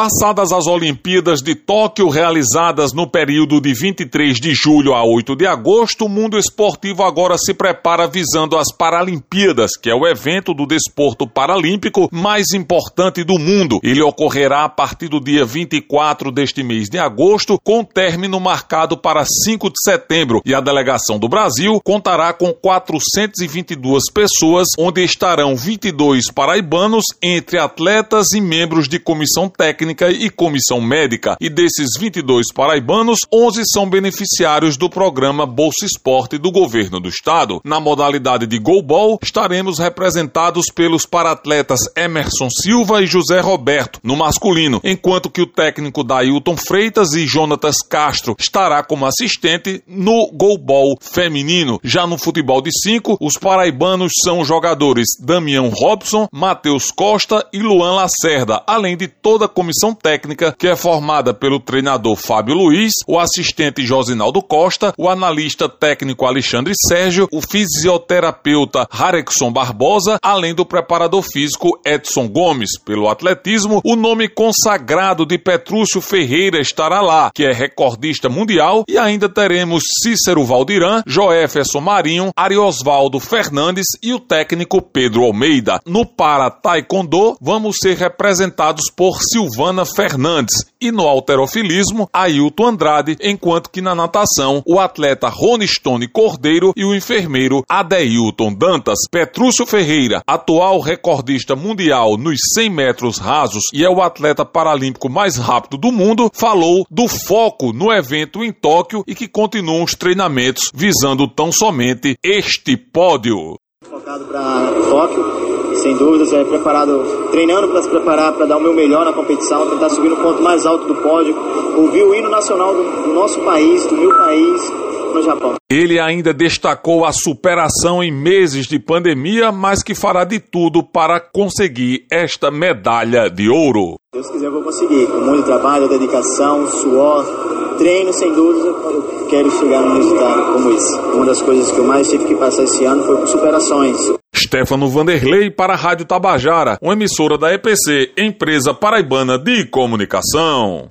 Passadas as Olimpíadas de Tóquio, realizadas no período de 23 de julho a 8 de agosto, o mundo esportivo agora se prepara visando as Paralimpíadas, que é o evento do desporto paralímpico mais importante do mundo. Ele ocorrerá a partir do dia 24 deste mês de agosto, com término marcado para 5 de setembro, e a delegação do Brasil contará com 422 pessoas, onde estarão 22 paraibanos, entre atletas e membros de comissão técnica e comissão médica. E desses 22 paraibanos, 11 são beneficiários do programa Bolsa Esporte do governo do estado. Na modalidade de goalball, estaremos representados pelos paratletas Emerson Silva e José Roberto, no masculino, enquanto que o técnico Dailton Freitas e Jonatas Castro estará como assistente no goalball feminino. Já no futebol de 5, os paraibanos são jogadores Damião Robson, Matheus Costa e Luan Lacerda, além de toda a comissão técnica que é formada pelo treinador Fábio Luiz, o assistente Josinaldo Costa, o analista técnico Alexandre Sérgio, o fisioterapeuta Harexon Barbosa, além do preparador físico Edson Gomes. Pelo atletismo, o nome consagrado de Petrúcio Ferreira estará lá, que é recordista mundial, e ainda teremos Cícero Valdiran, Joéferson Marinho, Ariosvaldo Fernandes e o técnico Pedro Almeida. No para taekwondo, vamos ser representados por Silvana Fernandes e no alterofilismo, Ailton Andrade, enquanto que na natação, o atleta Rony Stone Cordeiro e o enfermeiro Adeilton Dantas. Petrúcio Ferreira, atual recordista mundial nos 100 metros rasos e é o atleta paralímpico mais rápido do mundo, falou do foco no evento em Tóquio e que continuam os treinamentos visando tão somente este pódio. Focado para Tóquio, sem dúvidas, é preparado, treinando para se preparar para dar o meu melhor na competição, tentar subir no ponto mais alto do pódio, ouvir o hino nacional do, do nosso país, do meu país, no Japão. Ele ainda destacou a superação em meses de pandemia, mas que fará de tudo para conseguir esta medalha de ouro. Deus quiser, eu vou conseguir. Com muito trabalho, dedicação, suor, treino, sem dúvida, eu quero chegar num resultado como esse. Uma das coisas que eu mais tive que passar esse ano foi por superações. Stefano Vanderlei para a Rádio Tabajara, uma emissora da EPC, empresa paraibana de comunicação.